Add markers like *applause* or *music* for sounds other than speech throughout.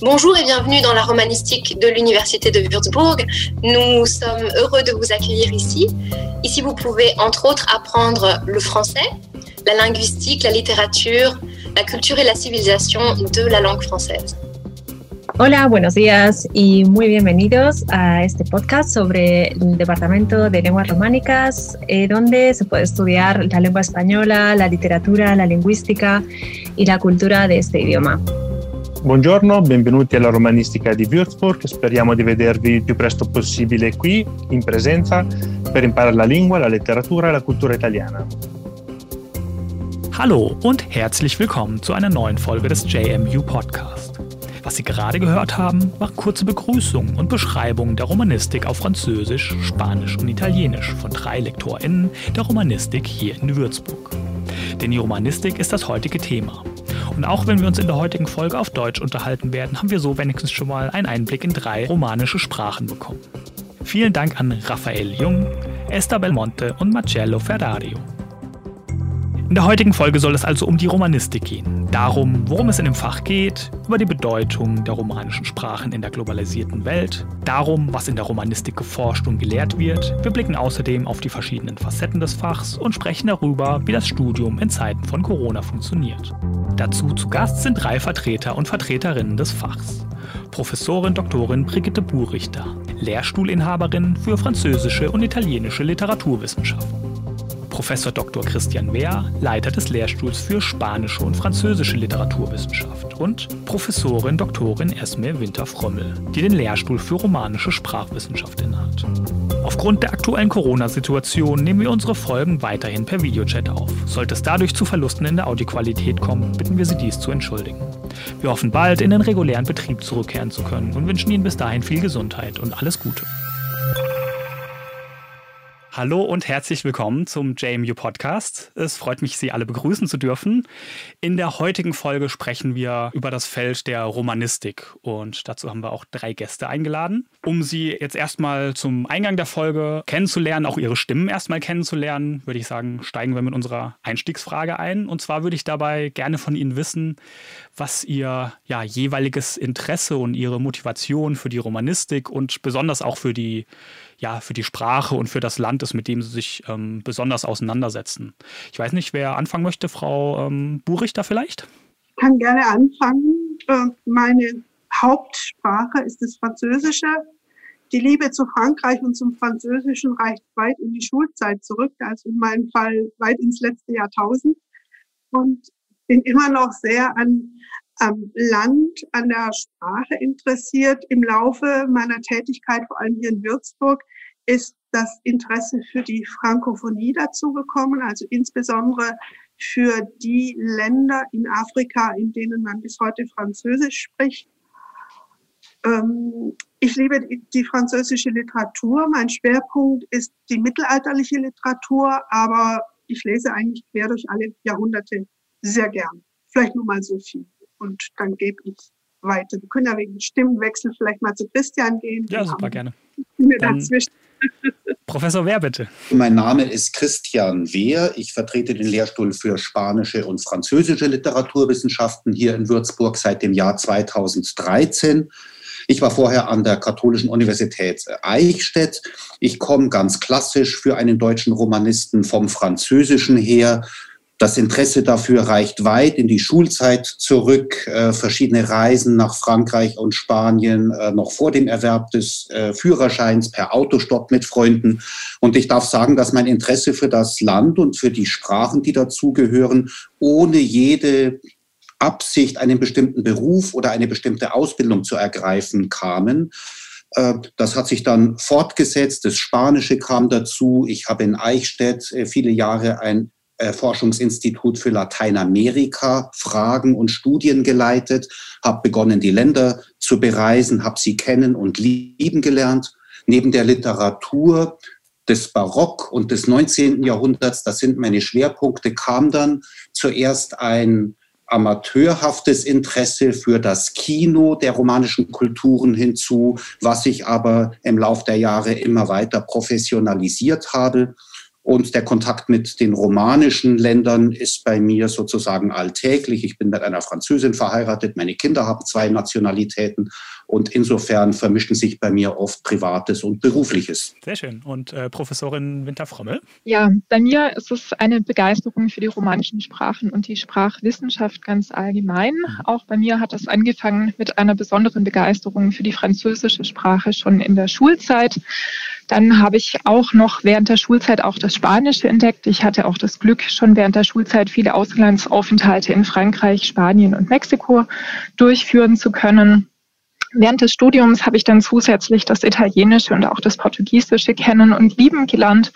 Bonjour et bienvenue dans la romanistique de l'Université de Würzburg. Nous sommes heureux de vous accueillir ici. Ici, vous pouvez entre autres apprendre le français, la linguistique, la littérature, la culture et la civilisation de la langue française. Hola, buenos días y muy bienvenidos a este podcast sobre el Departamento de Lenguas Románicas, eh, donde se puede estudiar la lengua española, la literatura, la lingüística y la cultura de este idioma. Buongiorno, benvenuti alla Romanistica di Würzburg. Speriamo di vedervi il più presto possibile qui, in presenza, per imparare la lingua, la letteratura e la cultura italiana. Hallo und herzlich willkommen zu einer neuen Folge des JMU Podcast. Was Sie gerade gehört haben, war kurze Begrüßung und Beschreibung der Romanistik auf Französisch, Spanisch und Italienisch von drei LektorInnen der Romanistik hier in Würzburg. Denn die Romanistik ist das heutige Thema. Und auch wenn wir uns in der heutigen Folge auf Deutsch unterhalten werden, haben wir so wenigstens schon mal einen Einblick in drei romanische Sprachen bekommen. Vielen Dank an Raphael Jung, Esther Belmonte und Marcello Ferrario. In der heutigen Folge soll es also um die Romanistik gehen. Darum, worum es in dem Fach geht, über die Bedeutung der romanischen Sprachen in der globalisierten Welt, darum, was in der Romanistik geforscht und gelehrt wird. Wir blicken außerdem auf die verschiedenen Facetten des Fachs und sprechen darüber, wie das Studium in Zeiten von Corona funktioniert. Dazu zu Gast sind drei Vertreter und Vertreterinnen des Fachs. Professorin Dr. Brigitte Buhrichter, Lehrstuhlinhaberin für französische und italienische Literaturwissenschaften. Professor Dr. Christian Wehr, Leiter des Lehrstuhls für spanische und französische Literaturwissenschaft und Professorin Dr. Esme Winter-Frommel, die den Lehrstuhl für romanische Sprachwissenschaft innehat. Aufgrund der aktuellen Corona-Situation nehmen wir unsere Folgen weiterhin per Videochat auf. Sollte es dadurch zu Verlusten in der Audioqualität kommen, bitten wir Sie dies zu entschuldigen. Wir hoffen bald in den regulären Betrieb zurückkehren zu können und wünschen Ihnen bis dahin viel Gesundheit und alles Gute. Hallo und herzlich willkommen zum JMU Podcast. Es freut mich, Sie alle begrüßen zu dürfen. In der heutigen Folge sprechen wir über das Feld der Romanistik und dazu haben wir auch drei Gäste eingeladen, um Sie jetzt erstmal zum Eingang der Folge kennenzulernen, auch Ihre Stimmen erstmal kennenzulernen, würde ich sagen, steigen wir mit unserer Einstiegsfrage ein. Und zwar würde ich dabei gerne von Ihnen wissen, was Ihr ja, jeweiliges Interesse und Ihre Motivation für die Romanistik und besonders auch für die ja, für die Sprache und für das Land ist, mit dem sie sich ähm, besonders auseinandersetzen. Ich weiß nicht, wer anfangen möchte, Frau ähm, Burichter vielleicht? Ich kann gerne anfangen. Äh, meine Hauptsprache ist das Französische. Die Liebe zu Frankreich und zum Französischen reicht weit in die Schulzeit zurück, also in meinem Fall weit ins letzte Jahrtausend. Und bin immer noch sehr an am Land, an der Sprache interessiert. Im Laufe meiner Tätigkeit, vor allem hier in Würzburg, ist das Interesse für die Frankophonie dazugekommen, also insbesondere für die Länder in Afrika, in denen man bis heute Französisch spricht. Ähm, ich liebe die französische Literatur. Mein Schwerpunkt ist die mittelalterliche Literatur, aber ich lese eigentlich quer durch alle Jahrhunderte sehr gern. Vielleicht nur mal so viel und dann gebe ich weiter. Wir können ja wegen Stimmenwechsel vielleicht mal zu Christian gehen. Ja, super, gerne. Dann, *laughs* Professor Wehr, bitte. Mein Name ist Christian Wehr. Ich vertrete den Lehrstuhl für spanische und französische Literaturwissenschaften hier in Würzburg seit dem Jahr 2013. Ich war vorher an der Katholischen Universität Eichstätt. Ich komme ganz klassisch für einen deutschen Romanisten vom Französischen her das Interesse dafür reicht weit in die Schulzeit zurück. Äh, verschiedene Reisen nach Frankreich und Spanien äh, noch vor dem Erwerb des äh, Führerscheins per Autostopp mit Freunden. Und ich darf sagen, dass mein Interesse für das Land und für die Sprachen, die dazugehören, ohne jede Absicht, einen bestimmten Beruf oder eine bestimmte Ausbildung zu ergreifen, kamen. Äh, das hat sich dann fortgesetzt. Das Spanische kam dazu. Ich habe in Eichstätt äh, viele Jahre ein Forschungsinstitut für Lateinamerika Fragen und Studien geleitet, habe begonnen, die Länder zu bereisen, habe sie kennen und lieben gelernt. Neben der Literatur des Barock und des 19. Jahrhunderts, das sind meine Schwerpunkte, kam dann zuerst ein amateurhaftes Interesse für das Kino der romanischen Kulturen hinzu, was ich aber im Lauf der Jahre immer weiter professionalisiert habe. Und der Kontakt mit den romanischen Ländern ist bei mir sozusagen alltäglich. Ich bin mit einer Französin verheiratet, meine Kinder haben zwei Nationalitäten und insofern vermischen sich bei mir oft Privates und Berufliches. Sehr schön. Und äh, Professorin Winter-Frommel? Ja, bei mir ist es eine Begeisterung für die romanischen Sprachen und die Sprachwissenschaft ganz allgemein. Mhm. Auch bei mir hat es angefangen mit einer besonderen Begeisterung für die französische Sprache schon in der Schulzeit. Dann habe ich auch noch während der Schulzeit auch das Spanische entdeckt. Ich hatte auch das Glück, schon während der Schulzeit viele Auslandsaufenthalte in Frankreich, Spanien und Mexiko durchführen zu können. Während des Studiums habe ich dann zusätzlich das Italienische und auch das Portugiesische kennen und lieben gelernt.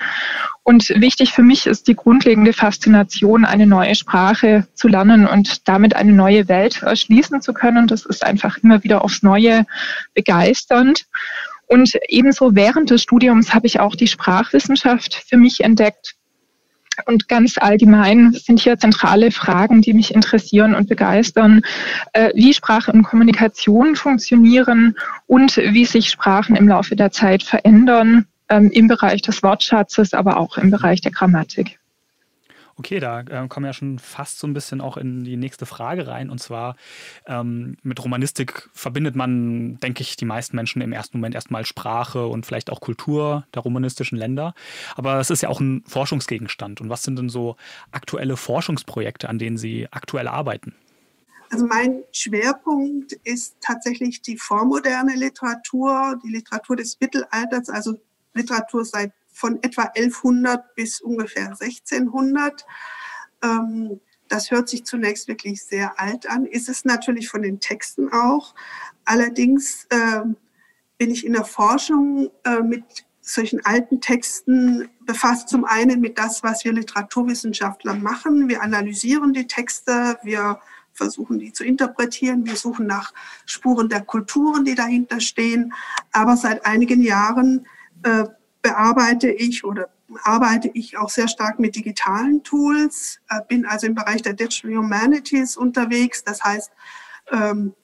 Und wichtig für mich ist die grundlegende Faszination, eine neue Sprache zu lernen und damit eine neue Welt erschließen zu können. Das ist einfach immer wieder aufs Neue begeisternd. Und ebenso während des Studiums habe ich auch die Sprachwissenschaft für mich entdeckt. Und ganz allgemein sind hier zentrale Fragen, die mich interessieren und begeistern, äh, wie Sprache und Kommunikation funktionieren und wie sich Sprachen im Laufe der Zeit verändern ähm, im Bereich des Wortschatzes, aber auch im Bereich der Grammatik. Okay, da äh, kommen wir ja schon fast so ein bisschen auch in die nächste Frage rein. Und zwar ähm, mit Romanistik verbindet man, denke ich, die meisten Menschen im ersten Moment erstmal Sprache und vielleicht auch Kultur der romanistischen Länder. Aber es ist ja auch ein Forschungsgegenstand. Und was sind denn so aktuelle Forschungsprojekte, an denen Sie aktuell arbeiten? Also mein Schwerpunkt ist tatsächlich die vormoderne Literatur, die Literatur des Mittelalters, also Literatur seit von etwa 1100 bis ungefähr 1600. Ähm, das hört sich zunächst wirklich sehr alt an, ist es natürlich von den Texten auch. Allerdings äh, bin ich in der Forschung äh, mit solchen alten Texten befasst. Zum einen mit das, was wir Literaturwissenschaftler machen. Wir analysieren die Texte, wir versuchen die zu interpretieren, wir suchen nach Spuren der Kulturen, die dahinter stehen. Aber seit einigen Jahren äh, bearbeite ich oder arbeite ich auch sehr stark mit digitalen Tools, äh, bin also im Bereich der Digital Humanities unterwegs. Das heißt, ähm,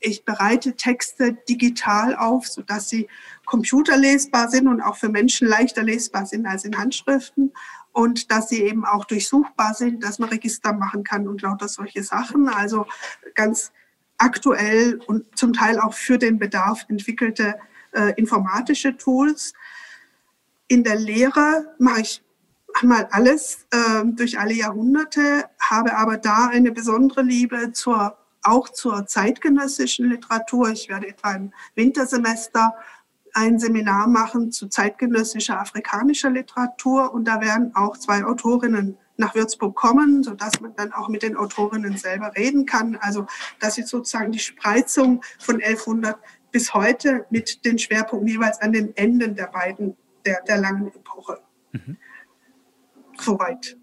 ich bereite Texte digital auf, sodass sie computerlesbar sind und auch für Menschen leichter lesbar sind als in Handschriften und dass sie eben auch durchsuchbar sind, dass man Register machen kann und lauter solche Sachen. Also ganz aktuell und zum Teil auch für den Bedarf entwickelte äh, informatische Tools. In der Lehre mache ich einmal alles äh, durch alle Jahrhunderte, habe aber da eine besondere Liebe zur, auch zur zeitgenössischen Literatur. Ich werde etwa im Wintersemester ein Seminar machen zu zeitgenössischer afrikanischer Literatur und da werden auch zwei Autorinnen nach Würzburg kommen, sodass man dann auch mit den Autorinnen selber reden kann. Also das ist sozusagen die Spreizung von 1100 bis heute mit den Schwerpunkten jeweils an den Enden der beiden der, der langen Epoche. Mhm. Soweit,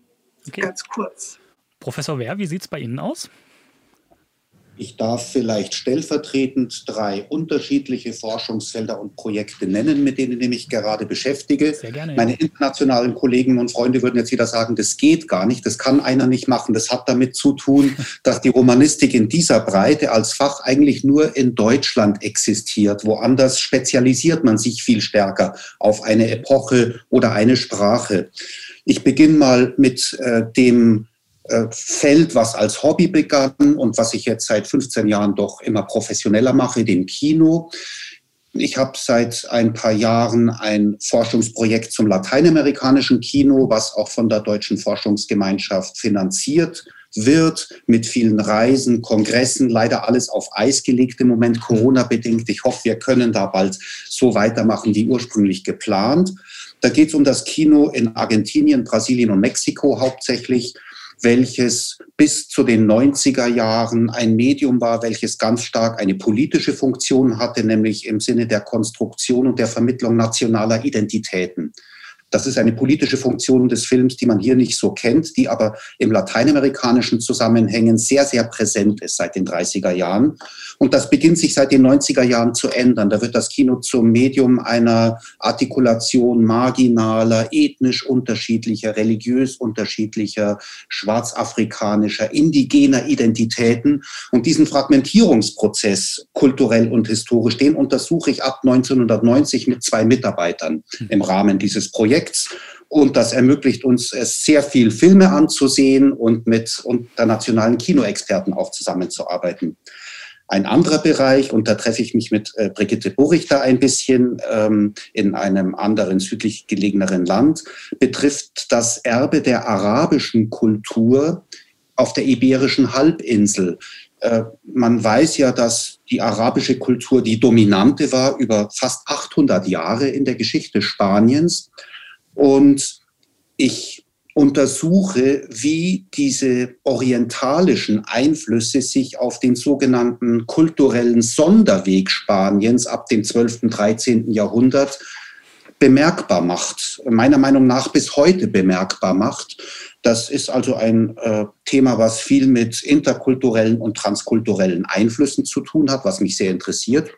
okay. ganz kurz. Professor Wehr, wie sieht es bei Ihnen aus? Ich darf vielleicht stellvertretend drei unterschiedliche Forschungsfelder und Projekte nennen, mit denen ich mich gerade beschäftige. Sehr gerne, ja. Meine internationalen Kollegen und Freunde würden jetzt wieder sagen, das geht gar nicht, das kann einer nicht machen. Das hat damit zu tun, *laughs* dass die Romanistik in dieser Breite als Fach eigentlich nur in Deutschland existiert. Woanders spezialisiert man sich viel stärker auf eine Epoche oder eine Sprache. Ich beginne mal mit äh, dem Feld, was als Hobby begann und was ich jetzt seit 15 Jahren doch immer professioneller mache, dem Kino. Ich habe seit ein paar Jahren ein Forschungsprojekt zum lateinamerikanischen Kino, was auch von der Deutschen Forschungsgemeinschaft finanziert wird, mit vielen Reisen, Kongressen, leider alles auf Eis gelegt im Moment, Corona-bedingt. Ich hoffe, wir können da bald so weitermachen wie ursprünglich geplant. Da geht es um das Kino in Argentinien, Brasilien und Mexiko hauptsächlich welches bis zu den 90er Jahren ein Medium war, welches ganz stark eine politische Funktion hatte, nämlich im Sinne der Konstruktion und der Vermittlung nationaler Identitäten. Das ist eine politische Funktion des Films, die man hier nicht so kennt, die aber im lateinamerikanischen Zusammenhängen sehr, sehr präsent ist seit den 30er Jahren. Und das beginnt sich seit den 90er Jahren zu ändern. Da wird das Kino zum Medium einer Artikulation marginaler, ethnisch unterschiedlicher, religiös unterschiedlicher, schwarzafrikanischer, indigener Identitäten. Und diesen Fragmentierungsprozess kulturell und historisch, den untersuche ich ab 1990 mit zwei Mitarbeitern im Rahmen dieses Projekts. Projekts. und das ermöglicht uns, sehr viel Filme anzusehen und mit internationalen Kinoexperten auch zusammenzuarbeiten. Ein anderer Bereich, und da treffe ich mich mit äh, Brigitte Burichter ein bisschen ähm, in einem anderen südlich gelegeneren Land, betrifft das Erbe der arabischen Kultur auf der iberischen Halbinsel. Äh, man weiß ja, dass die arabische Kultur die dominante war über fast 800 Jahre in der Geschichte Spaniens. Und ich untersuche, wie diese orientalischen Einflüsse sich auf den sogenannten kulturellen Sonderweg Spaniens ab dem 12. und 13. Jahrhundert bemerkbar macht, meiner Meinung nach bis heute bemerkbar macht. Das ist also ein äh, Thema, was viel mit interkulturellen und transkulturellen Einflüssen zu tun hat, was mich sehr interessiert.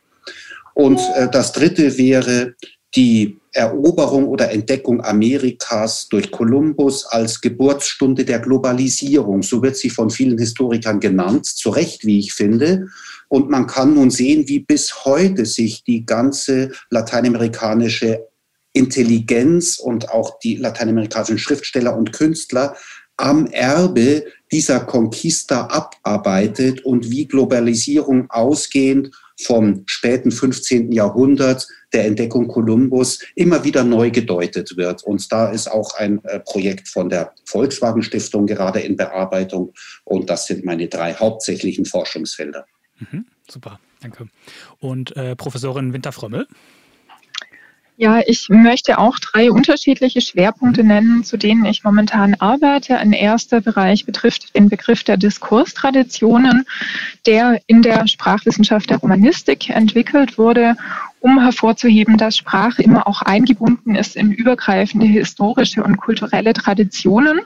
Und äh, das Dritte wäre die Eroberung oder Entdeckung Amerikas durch Kolumbus als Geburtsstunde der Globalisierung. So wird sie von vielen Historikern genannt, zu Recht, wie ich finde. Und man kann nun sehen, wie bis heute sich die ganze lateinamerikanische Intelligenz und auch die lateinamerikanischen Schriftsteller und Künstler am Erbe dieser Conquista abarbeitet und wie Globalisierung ausgehend vom späten 15. Jahrhundert der Entdeckung Kolumbus immer wieder neu gedeutet wird. Und da ist auch ein äh, Projekt von der Volkswagen Stiftung gerade in Bearbeitung. Und das sind meine drei hauptsächlichen Forschungsfelder. Mhm, super, danke. Und äh, Professorin Winter-Frömmel? Ja, ich möchte auch drei unterschiedliche Schwerpunkte nennen, zu denen ich momentan arbeite. Ein erster Bereich betrifft den Begriff der Diskurstraditionen, der in der Sprachwissenschaft der Romanistik entwickelt wurde, um hervorzuheben, dass Sprache immer auch eingebunden ist in übergreifende historische und kulturelle Traditionen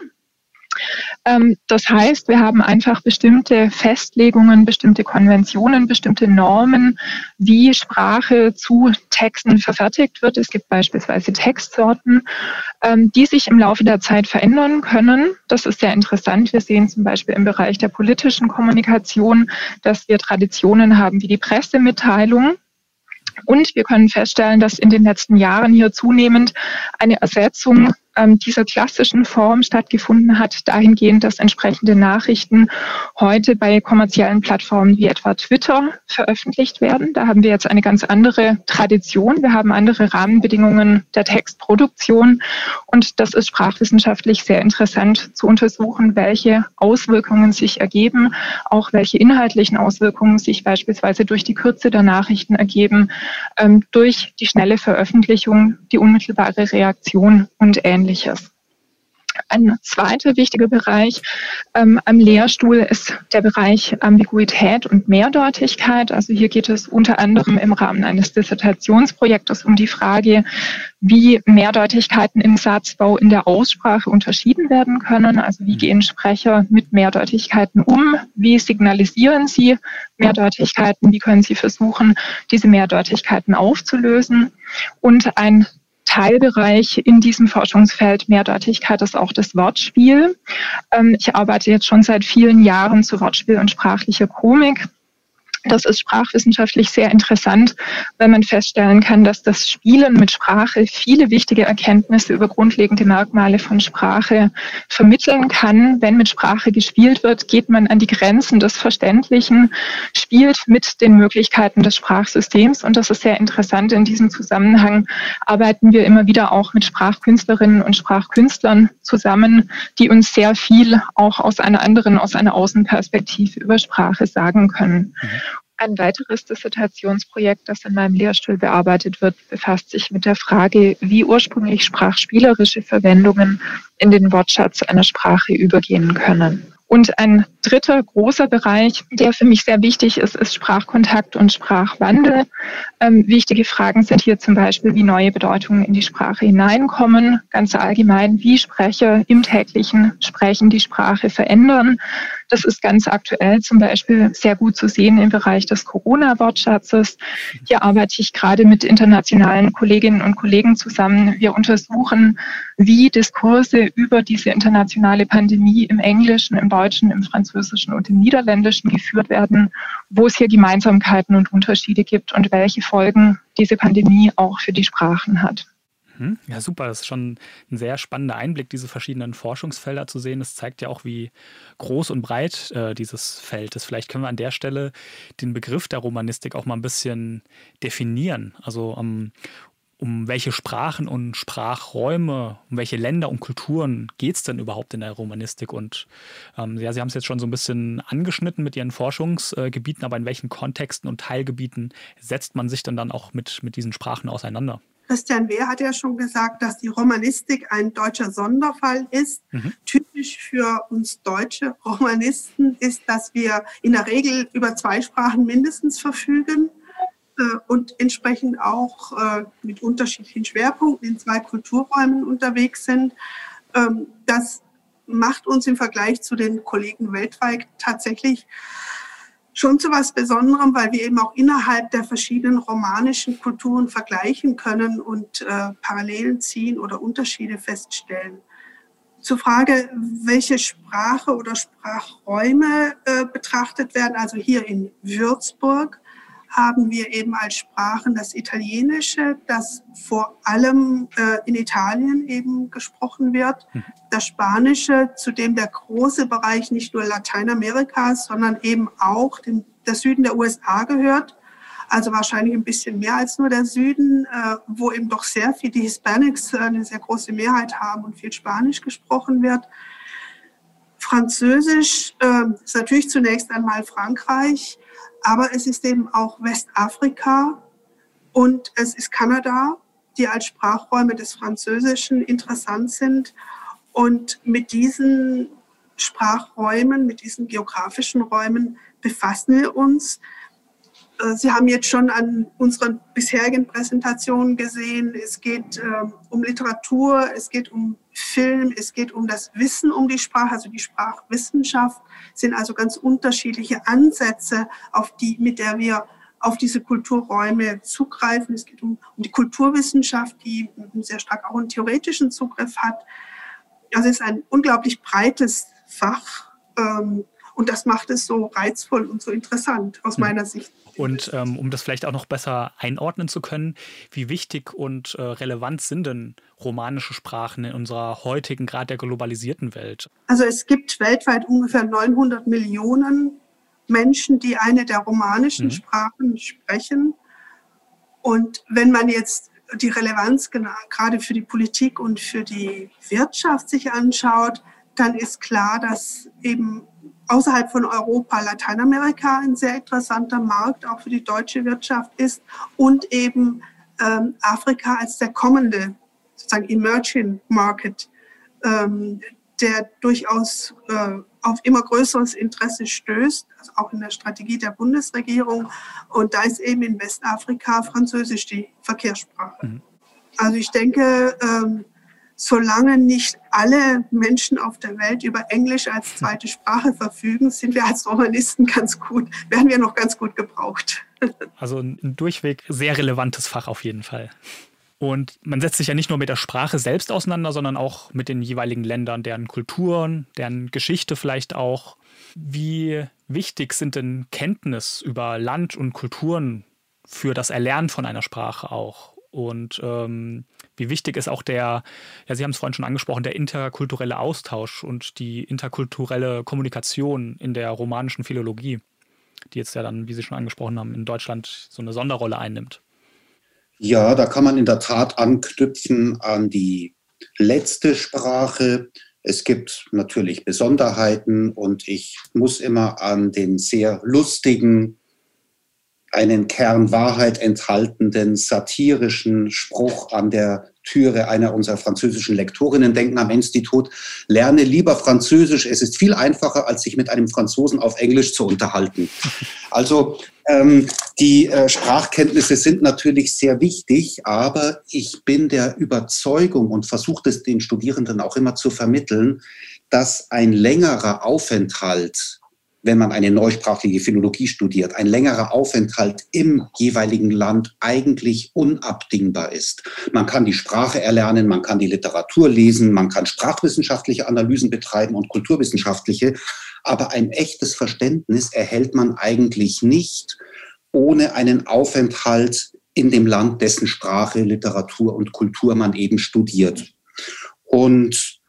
das heißt, wir haben einfach bestimmte Festlegungen, bestimmte Konventionen, bestimmte Normen, wie Sprache zu Texten verfertigt wird. Es gibt beispielsweise Textsorten, ähm, die sich im Laufe der Zeit verändern können. Das ist sehr interessant. Wir sehen zum Beispiel im Bereich der politischen Kommunikation, dass wir Traditionen haben wie die Pressemitteilung. Und wir können feststellen, dass in den letzten Jahren hier zunehmend eine Ersetzung ähm, dieser klassischen Form stattgefunden hat, dahingehend, dass entsprechende Nachrichten heute bei kommerziellen Plattformen wie etwa Twitter veröffentlicht werden. Da haben wir jetzt eine ganz andere Tradition. Wir haben andere Rahmenbedingungen der Textproduktion. Und das ist sprachwissenschaftlich sehr interessant zu untersuchen, welche Auswirkungen sich ergeben, auch welche inhaltlichen Auswirkungen sich beispielsweise durch die Kürze der Nachrichten ergeben, ähm, durch die schnelle Veröffentlichung, die unmittelbare Reaktion und ähnliches ähnliches. Ein zweiter wichtiger Bereich ähm, am Lehrstuhl ist der Bereich Ambiguität und Mehrdeutigkeit. Also hier geht es unter anderem im Rahmen eines Dissertationsprojektes um die Frage, wie Mehrdeutigkeiten im Satzbau in der Aussprache unterschieden werden können. Also wie gehen Sprecher mit Mehrdeutigkeiten um? Wie signalisieren sie Mehrdeutigkeiten? Wie können sie versuchen, diese Mehrdeutigkeiten aufzulösen? Und ein Teilbereich in diesem Forschungsfeld Mehrdeutigkeit ist auch das Wortspiel. Ähm, ich arbeite jetzt schon seit vielen Jahren zu Wortspiel und sprachlicher Komik. Das ist sprachwissenschaftlich sehr interessant, wenn man feststellen kann, dass das Spielen mit Sprache viele wichtige Erkenntnisse über grundlegende Merkmale von Sprache vermitteln kann. Wenn mit Sprache gespielt wird, geht man an die Grenzen des Verständlichen, spielt mit den Möglichkeiten des Sprachsystems. Und das ist sehr interessant. In diesem Zusammenhang arbeiten wir immer wieder auch mit Sprachkünstlerinnen und Sprachkünstlern zusammen, die uns sehr viel auch aus einer anderen, aus einer Außenperspektive über Sprache sagen können. Mhm. Ein weiteres Dissertationsprojekt, das in meinem Lehrstuhl bearbeitet wird, befasst sich mit der Frage, wie ursprünglich sprachspielerische Verwendungen in den Wortschatz einer Sprache übergehen können. Und ein dritter großer Bereich, der für mich sehr wichtig ist, ist Sprachkontakt und Sprachwandel. Ähm, wichtige Fragen sind hier zum Beispiel, wie neue Bedeutungen in die Sprache hineinkommen, ganz allgemein, wie Sprecher im täglichen Sprechen die Sprache verändern. Das ist ganz aktuell zum Beispiel sehr gut zu sehen im Bereich des Corona-Wortschatzes. Hier arbeite ich gerade mit internationalen Kolleginnen und Kollegen zusammen. Wir untersuchen, wie Diskurse über diese internationale Pandemie im Englischen, im Deutschen, im Französischen und im Niederländischen geführt werden, wo es hier Gemeinsamkeiten und Unterschiede gibt und welche Folgen diese Pandemie auch für die Sprachen hat. Mhm. Ja, super. Das ist schon ein sehr spannender Einblick, diese verschiedenen Forschungsfelder zu sehen. Das zeigt ja auch, wie groß und breit äh, dieses Feld ist. Vielleicht können wir an der Stelle den Begriff der Romanistik auch mal ein bisschen definieren. Also um, um welche Sprachen und Sprachräume, um welche Länder und Kulturen geht es denn überhaupt in der Romanistik? Und ähm, ja, Sie haben es jetzt schon so ein bisschen angeschnitten mit Ihren Forschungsgebieten, aber in welchen Kontexten und Teilgebieten setzt man sich denn dann auch mit, mit diesen Sprachen auseinander? Christian Wehr hat ja schon gesagt, dass die Romanistik ein deutscher Sonderfall ist. Mhm. Typisch für uns deutsche Romanisten ist, dass wir in der Regel über zwei Sprachen mindestens verfügen und entsprechend auch äh, mit unterschiedlichen Schwerpunkten in zwei Kulturräumen unterwegs sind. Ähm, das macht uns im Vergleich zu den Kollegen weltweit tatsächlich schon zu was Besonderem, weil wir eben auch innerhalb der verschiedenen romanischen Kulturen vergleichen können und äh, Parallelen ziehen oder Unterschiede feststellen. Zur Frage, welche Sprache oder Sprachräume äh, betrachtet werden, also hier in Würzburg, haben wir eben als Sprachen das Italienische, das vor allem äh, in Italien eben gesprochen wird, mhm. das Spanische, zu dem der große Bereich nicht nur Lateinamerikas, sondern eben auch dem, der Süden der USA gehört. Also wahrscheinlich ein bisschen mehr als nur der Süden, äh, wo eben doch sehr viel die Hispanics äh, eine sehr große Mehrheit haben und viel Spanisch gesprochen wird. Französisch äh, ist natürlich zunächst einmal Frankreich, aber es ist eben auch Westafrika und es ist Kanada, die als Sprachräume des Französischen interessant sind. Und mit diesen Sprachräumen, mit diesen geografischen Räumen befassen wir uns. Äh, Sie haben jetzt schon an unseren bisherigen Präsentationen gesehen, es geht äh, um Literatur, es geht um Film, es geht um das Wissen um die Sprache, also die Sprachwissenschaft, sind also ganz unterschiedliche Ansätze, auf die, mit der wir auf diese Kulturräume zugreifen. Es geht um, um die Kulturwissenschaft, die sehr stark auch einen theoretischen Zugriff hat. Also es ist ein unglaublich breites Fach ähm, und das macht es so reizvoll und so interessant aus hm. meiner Sicht. Und ähm, um das vielleicht auch noch besser einordnen zu können, wie wichtig und äh, relevant sind denn romanische Sprachen in unserer heutigen, gerade der globalisierten Welt? Also es gibt weltweit ungefähr 900 Millionen Menschen, die eine der romanischen mhm. Sprachen sprechen. Und wenn man jetzt die Relevanz gerade für die Politik und für die Wirtschaft sich anschaut, dann ist klar, dass eben außerhalb von Europa Lateinamerika ein sehr interessanter Markt auch für die deutsche Wirtschaft ist und eben ähm, Afrika als der kommende sozusagen Emerging Market, ähm, der durchaus äh, auf immer größeres Interesse stößt, also auch in der Strategie der Bundesregierung. Und da ist eben in Westafrika Französisch die Verkehrssprache. Mhm. Also ich denke, ähm, solange nicht alle Menschen auf der Welt über Englisch als zweite Sprache verfügen, sind wir als Romanisten ganz gut, werden wir noch ganz gut gebraucht. *laughs* Also ein durchweg sehr relevantes Fach auf jeden Fall. Und man setzt sich ja nicht nur mit der Sprache selbst auseinander, sondern auch mit den jeweiligen Ländern, deren Kulturen, deren Geschichte vielleicht auch. Wie wichtig sind denn Kenntnis über Land und Kulturen für das Erlernen von einer Sprache auch? Und ähm, wie wichtig ist auch der, ja, Sie haben es vorhin schon angesprochen, der interkulturelle Austausch und die interkulturelle Kommunikation in der romanischen Philologie, die jetzt ja dann, wie Sie schon angesprochen haben, in Deutschland so eine Sonderrolle einnimmt. Ja, da kann man in der Tat anknüpfen an die letzte Sprache. Es gibt natürlich Besonderheiten und ich muss immer an den sehr lustigen einen Kern Wahrheit enthaltenden satirischen Spruch an der Türe einer unserer französischen Lektorinnen denken am Institut, lerne lieber Französisch, es ist viel einfacher, als sich mit einem Franzosen auf Englisch zu unterhalten. *laughs* Also ähm, die äh, Sprachkenntnisse sind natürlich sehr wichtig, aber ich bin der Überzeugung und versuche es den Studierenden auch immer zu vermitteln, dass ein längerer Aufenthalt wenn man eine neusprachliche Philologie studiert, ein längerer Aufenthalt im jeweiligen Land eigentlich unabdingbar ist. Man kann die Sprache erlernen, man kann die Literatur lesen, man kann sprachwissenschaftliche Analysen betreiben und kulturwissenschaftliche, aber ein echtes Verständnis erhält man eigentlich nicht ohne einen Aufenthalt in dem Land, dessen Sprache, Literatur und Kultur man eben studiert. Und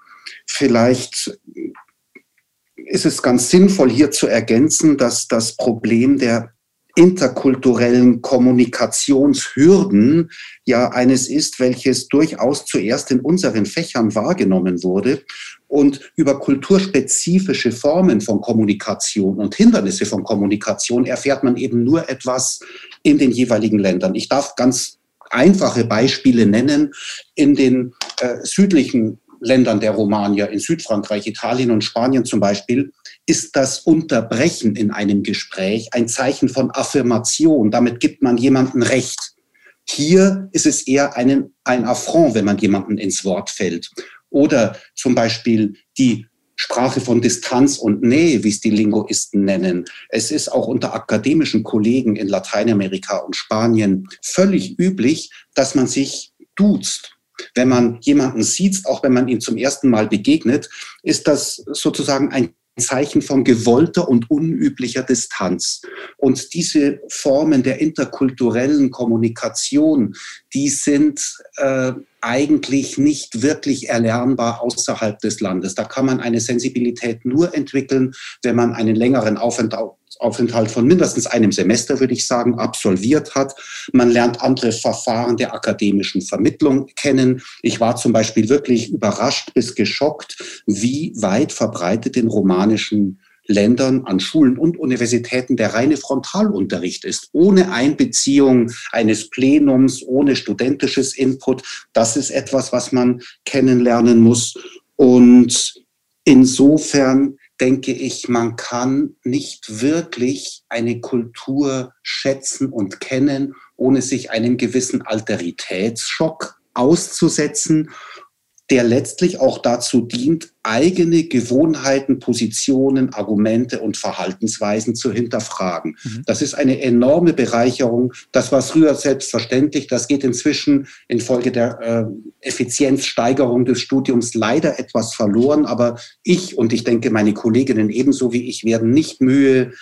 vielleicht ist es ganz sinnvoll, hier zu ergänzen, dass das Problem der interkulturellen Kommunikationshürden ja eines ist, welches durchaus zuerst in unseren Fächern wahrgenommen wurde und über kulturspezifische Formen von Kommunikation und Hindernisse von Kommunikation erfährt man eben nur etwas in den jeweiligen Ländern. Ich darf ganz einfache Beispiele nennen. In den äh, südlichen Ländern der Romanier, in Südfrankreich, Italien und Spanien zum Beispiel, ist das Unterbrechen in einem Gespräch ein Zeichen von Affirmation. Damit gibt man jemandem Recht. Hier ist es eher einen, ein Affront, wenn man jemanden ins Wort fällt. Oder zum Beispiel die Sprache von Distanz und Nähe, wie es die Linguisten nennen. Es ist auch unter akademischen Kollegen in Lateinamerika und Spanien völlig üblich, dass man sich duzt. Wenn man jemanden sieht, auch wenn man ihm zum ersten Mal begegnet, ist das sozusagen ein Zeichen von gewollter und unüblicher Distanz. Und diese Formen der interkulturellen Kommunikation, die sind äh, eigentlich nicht wirklich erlernbar außerhalb des Landes. Da kann man eine Sensibilität nur entwickeln, wenn man einen längeren Aufenthalt Aufenthalt von mindestens einem Semester, würde ich sagen, absolviert hat. Man lernt andere Verfahren der akademischen Vermittlung kennen. Ich war zum Beispiel wirklich überrascht bis geschockt, wie weit verbreitet in romanischen Ländern an Schulen und Universitäten der reine Frontalunterricht ist, ohne Einbeziehung eines Plenums, ohne studentisches Input. Das ist etwas, was man kennenlernen muss. Und insofern denke ich, man kann nicht wirklich eine Kultur schätzen und kennen, ohne sich einem gewissen Alteritätsschock auszusetzen der letztlich auch dazu dient, eigene Gewohnheiten, Positionen, Argumente und Verhaltensweisen zu hinterfragen. Mhm. Das ist eine enorme Bereicherung. Das war früher selbstverständlich. Das geht inzwischen infolge der äh, Effizienzsteigerung des Studiums leider etwas verloren. Aber ich und ich denke meine Kolleginnen ebenso wie ich werden nicht Mühe,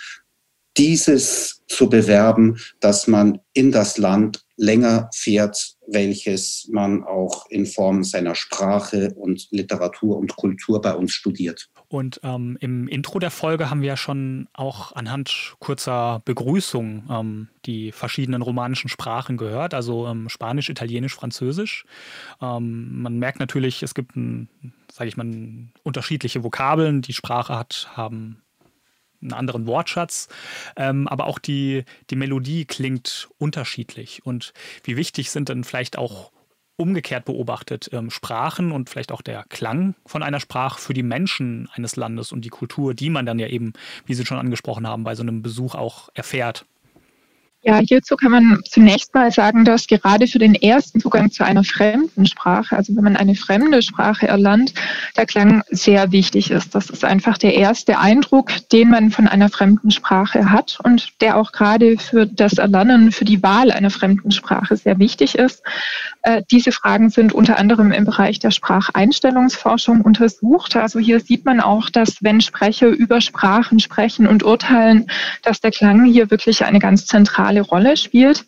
dieses zu bewerben, dass man in das Land länger fährt, welches man auch in Form seiner Sprache und Literatur und Kultur bei uns studiert. Und ähm, im Intro der Folge haben wir ja schon auch anhand kurzer Begrüßung ähm, die verschiedenen romanischen Sprachen gehört, also ähm, Spanisch, Italienisch, Französisch. Ähm, man merkt natürlich, es gibt, sage ich mal, unterschiedliche Vokabeln. Die Sprache hat, haben einen anderen Wortschatz, ähm, aber auch die, die Melodie klingt unterschiedlich. Und wie wichtig sind denn vielleicht auch umgekehrt beobachtet ähm, Sprachen und vielleicht auch der Klang von einer Sprache für die Menschen eines Landes und die Kultur, die man dann ja eben, wie Sie schon angesprochen haben, bei so einem Besuch auch erfährt? Ja, hierzu kann man zunächst mal sagen, dass gerade für den ersten Zugang zu einer fremden Sprache, also wenn man eine fremde Sprache erlernt, der Klang sehr wichtig ist. Das ist einfach der erste Eindruck, den man von einer fremden Sprache hat und der auch gerade für das Erlernen, für die Wahl einer fremden Sprache sehr wichtig ist. Äh, diese Fragen sind unter anderem im Bereich der Spracheinstellungsforschung untersucht. Also hier sieht man auch, dass wenn Sprecher über Sprachen sprechen und urteilen, dass der Klang hier wirklich eine ganz zentrale zentrale Rolle spielt.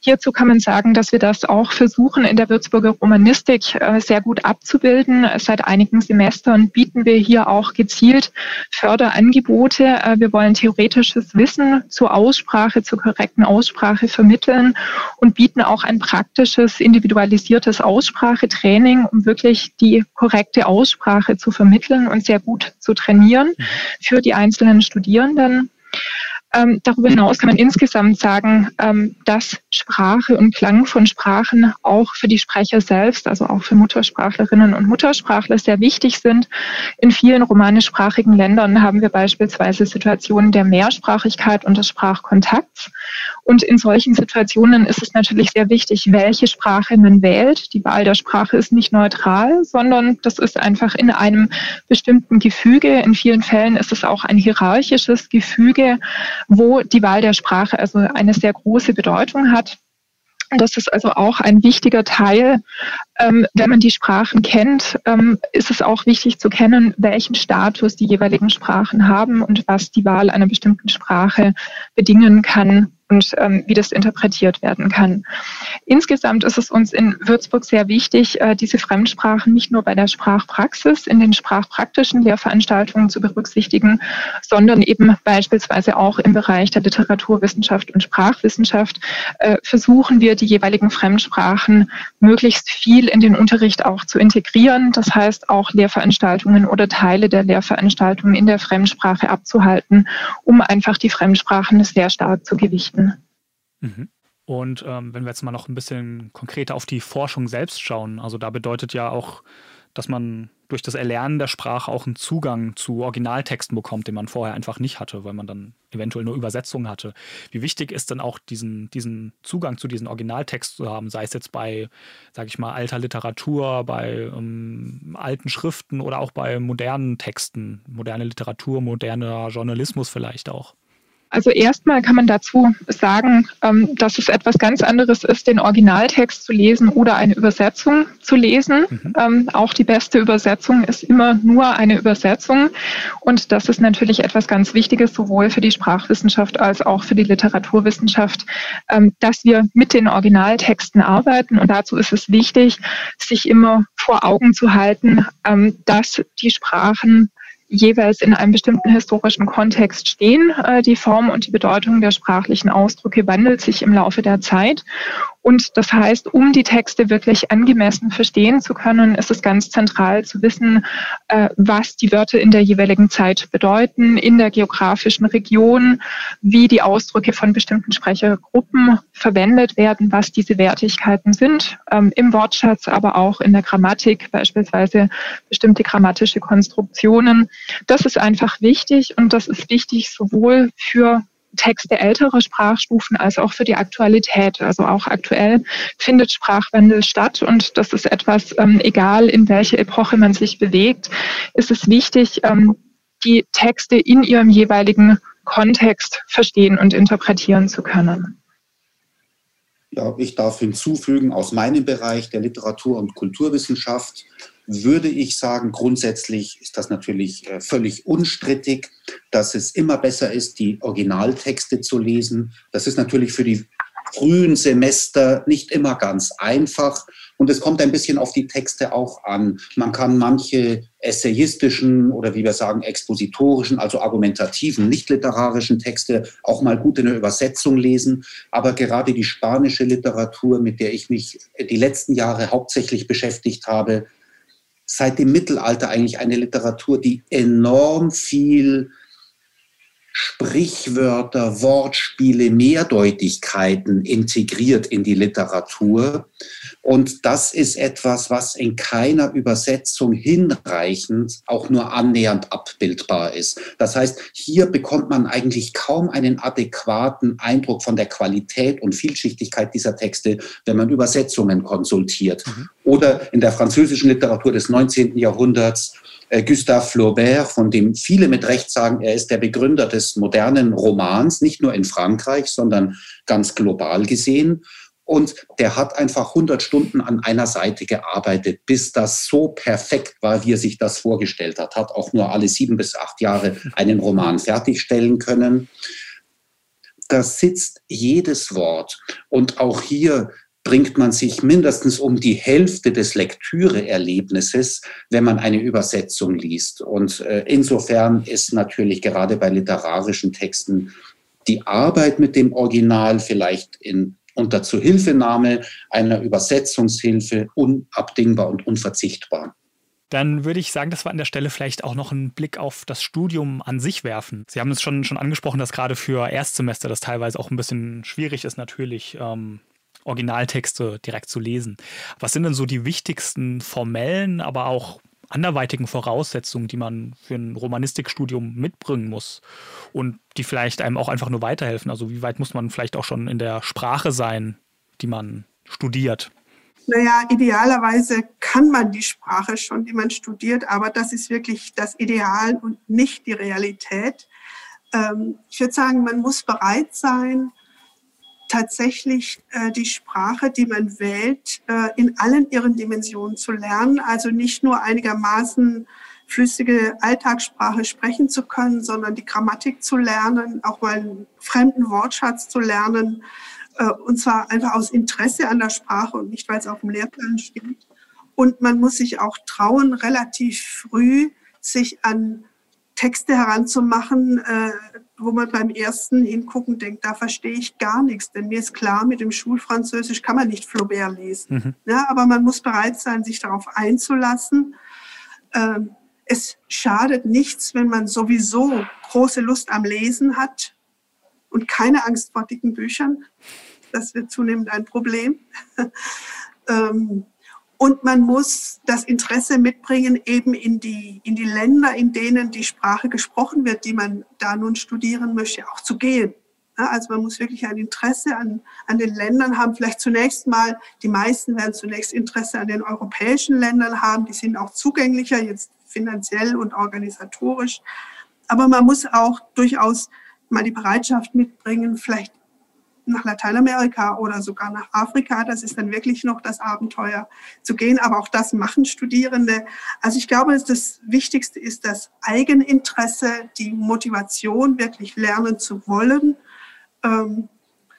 Hierzu kann man sagen, dass wir das auch versuchen, in der Würzburger Romanistik äh, sehr gut abzubilden. Seit einigen Semestern bieten wir hier auch gezielt Förderangebote. Äh, wir wollen theoretisches Wissen zur Aussprache, zur korrekten Aussprache vermitteln und bieten auch ein praktisches, individualisiertes Aussprachetraining, um wirklich die korrekte Aussprache zu vermitteln und sehr gut zu trainieren mhm. für die einzelnen Studierenden. Ähm, darüber hinaus kann man insgesamt sagen, ähm, dass Sprache und Klang von Sprachen auch für die Sprecher selbst, also auch für Muttersprachlerinnen und Muttersprachler sehr wichtig sind. In vielen romanischsprachigen Ländern haben wir beispielsweise Situationen der Mehrsprachigkeit und des Sprachkontakts. Und in solchen Situationen ist es natürlich sehr wichtig, welche Sprache man wählt. Die Wahl der Sprache ist nicht neutral, sondern das ist einfach in einem bestimmten Gefüge. In vielen Fällen ist es auch ein hierarchisches Gefüge wo die Wahl der Sprache also eine sehr große Bedeutung hat. Das ist also auch ein wichtiger Teil. Ähm, wenn man die Sprachen kennt, ähm, ist es auch wichtig zu kennen, welchen Status die jeweiligen Sprachen haben und was die Wahl einer bestimmten Sprache bedingen kann und ähm, wie das interpretiert werden kann. Insgesamt ist es uns in Würzburg sehr wichtig, äh, diese Fremdsprachen nicht nur bei der Sprachpraxis in den sprachpraktischen Lehrveranstaltungen zu berücksichtigen, sondern eben beispielsweise auch im Bereich der Literaturwissenschaft und Sprachwissenschaft äh, versuchen wir, die jeweiligen Fremdsprachen möglichst viel in den Unterricht auch zu integrieren. Das heißt, auch Lehrveranstaltungen oder Teile der Lehrveranstaltungen in der Fremdsprache abzuhalten, um einfach die Fremdsprachen sehr stark zu gewichten. Mhm. Und ähm, wenn wir jetzt mal noch ein bisschen konkreter auf die Forschung selbst schauen, also da bedeutet ja auch, dass man durch das Erlernen der Sprache auch einen Zugang zu Originaltexten bekommt, den man vorher einfach nicht hatte, weil man dann eventuell nur Übersetzungen hatte. Wie wichtig ist denn auch diesen, diesen Zugang zu diesen Originaltext zu haben, sei es jetzt bei, sage ich mal, alter Literatur, bei ähm, alten Schriften oder auch bei modernen Texten, moderne Literatur, moderner Journalismus vielleicht auch? Also erstmal kann man dazu sagen, ähm, dass es etwas ganz anderes ist, den Originaltext zu lesen oder eine Übersetzung zu lesen. Mhm. Ähm, auch die beste Übersetzung ist immer nur eine Übersetzung. Und das ist natürlich etwas ganz Wichtiges, sowohl für die Sprachwissenschaft als auch für die Literaturwissenschaft, ähm, dass wir mit den Originaltexten arbeiten. Und dazu ist es wichtig, sich immer vor Augen zu halten, dass die Sprachen jeweils in einem bestimmten historischen Kontext stehen. Äh, die Form und die Bedeutung der sprachlichen Ausdrücke wandelt sich im Laufe der Zeit. Und das heißt, um die Texte wirklich angemessen verstehen zu können, ist es ganz zentral zu wissen, äh, was die Wörter in der jeweiligen Zeit bedeuten, in der geografischen Region, wie die Ausdrücke von bestimmten Sprechergruppen verwendet werden, was diese Wertigkeiten sind, ähm, im Wortschatz, aber auch in der Grammatik, beispielsweise bestimmte grammatische Konstruktionen. Das ist einfach wichtig und das ist wichtig sowohl für Texte älterer Sprachstufen als auch für die Aktualität. Also auch aktuell findet Sprachwandel statt und das ist etwas, ähm, egal in welche Epoche man sich bewegt, ist es wichtig, ähm, die Texte in ihrem jeweiligen Kontext verstehen und interpretieren zu können. Ja, ich darf hinzufügen, aus meinem Bereich der Literatur- und Kulturwissenschaft würde ich sagen, grundsätzlich ist das natürlich äh, völlig unstrittig, dass es immer besser ist, die Originaltexte zu lesen. Das ist natürlich für die frühen Semester nicht immer ganz einfach. Und es kommt ein bisschen auf die Texte auch an. Man kann manche essayistischen oder wie wir sagen, expositorischen, also argumentativen, nicht literarischen Texte auch mal gut in der Übersetzung lesen. Aber gerade die spanische Literatur, mit der ich mich die letzten Jahre hauptsächlich beschäftigt habe, seit dem Mittelalter eigentlich eine Literatur, die enorm viel Sprichwörter, Wortspiele, Mehrdeutigkeiten integriert in die Literatur. Und das ist etwas, was in keiner Übersetzung hinreichend auch nur annähernd abbildbar ist. Das heißt, hier bekommt man eigentlich kaum einen adäquaten Eindruck von der Qualität und Vielschichtigkeit dieser Texte, wenn man Übersetzungen konsultiert. Mhm. Oder in der französischen Literatur des 19. Jahrhunderts Gustave Flaubert, von dem viele mit Recht sagen, er ist der Begründer des modernen Romans, nicht nur in Frankreich, sondern ganz global gesehen. Und der hat einfach 100 Stunden an einer Seite gearbeitet, bis das so perfekt war, wie er sich das vorgestellt hat. Hat auch nur alle sieben bis acht Jahre einen Roman fertigstellen können. Da sitzt jedes Wort. Und auch hier bringt man sich mindestens um die Hälfte des Lektüreerlebnisses, wenn man eine Übersetzung liest. Und äh, insofern ist natürlich gerade bei literarischen Texten die Arbeit mit dem Original vielleicht in, unter Zuhilfenahme einer Übersetzungshilfe unabdingbar und unverzichtbar. Dann würde ich sagen, dass wir an der Stelle vielleicht auch noch einen Blick auf das Studium an sich werfen. Sie haben es schon, schon angesprochen, dass gerade für Erstsemester das teilweise auch ein bisschen schwierig ist, natürlich ähm, Originaltexte direkt zu lesen. Was sind denn so die wichtigsten formellen, aber auch anderweitigen Voraussetzungen, die man für ein Romanistikstudium mitbringen muss und die vielleicht einem auch einfach nur weiterhelfen? Also wie weit muss man vielleicht auch schon in der Sprache sein, die man studiert? Naja, idealerweise kann man die Sprache schon, die man studiert, aber das ist wirklich das Ideal und nicht die Realität. Ähm, ich würde sagen, man muss bereit sein, tatsächlich äh, die Sprache, die man wählt, äh, in allen ihren Dimensionen zu lernen. Also nicht nur einigermaßen flüssige Alltagssprache sprechen zu können, sondern die Grammatik zu lernen, auch mal einen fremden Wortschatz zu lernen. Äh, und zwar einfach aus Interesse an der Sprache und nicht, weil es auf dem Lehrplan steht. Und man muss sich auch trauen, relativ früh sich an Texte heranzumachen, äh, wo man beim ersten Hingucken denkt, da verstehe ich gar nichts. Denn mir ist klar, mit dem Schulfranzösisch kann man nicht Flaubert lesen. Mhm. Ja, aber man muss bereit sein, sich darauf einzulassen. Ähm, es schadet nichts, wenn man sowieso große Lust am Lesen hat und keine Angst vor dicken Büchern. Das wird zunehmend ein Problem. *laughs* ähm, und man muss das Interesse mitbringen, eben in die, in die Länder, in denen die Sprache gesprochen wird, die man da nun studieren möchte, auch zu gehen. Also man muss wirklich ein Interesse an, an den Ländern haben. Vielleicht zunächst mal, die meisten werden zunächst Interesse an den europäischen Ländern haben. Die sind auch zugänglicher, jetzt finanziell und organisatorisch. Aber man muss auch durchaus mal die Bereitschaft mitbringen, vielleicht nach Lateinamerika oder sogar nach Afrika. Das ist dann wirklich noch das Abenteuer zu gehen. Aber auch das machen Studierende. Also ich glaube, das Wichtigste ist das Eigeninteresse, die Motivation, wirklich lernen zu wollen, ähm,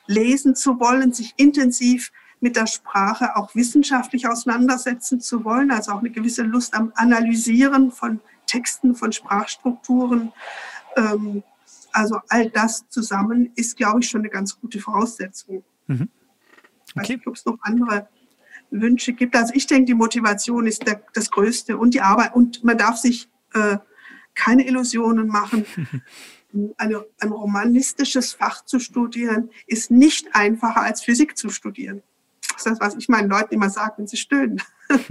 lesen zu wollen, sich intensiv mit der Sprache auch wissenschaftlich auseinandersetzen zu wollen, also auch eine gewisse Lust am Analysieren von Texten, von Sprachstrukturen. Ähm, also all das zusammen ist, glaube ich, schon eine ganz gute Voraussetzung. Mhm. Okay. Ich ob es noch andere Wünsche gibt. Also ich denke, die Motivation ist der, das Größte und die Arbeit. Und man darf sich äh, keine Illusionen machen. *laughs* Eine, ein romanistisches Fach zu studieren ist nicht einfacher als Physik zu studieren. Das ist das, was ich meinen Leuten immer sage, wenn sie stöhnen. *laughs*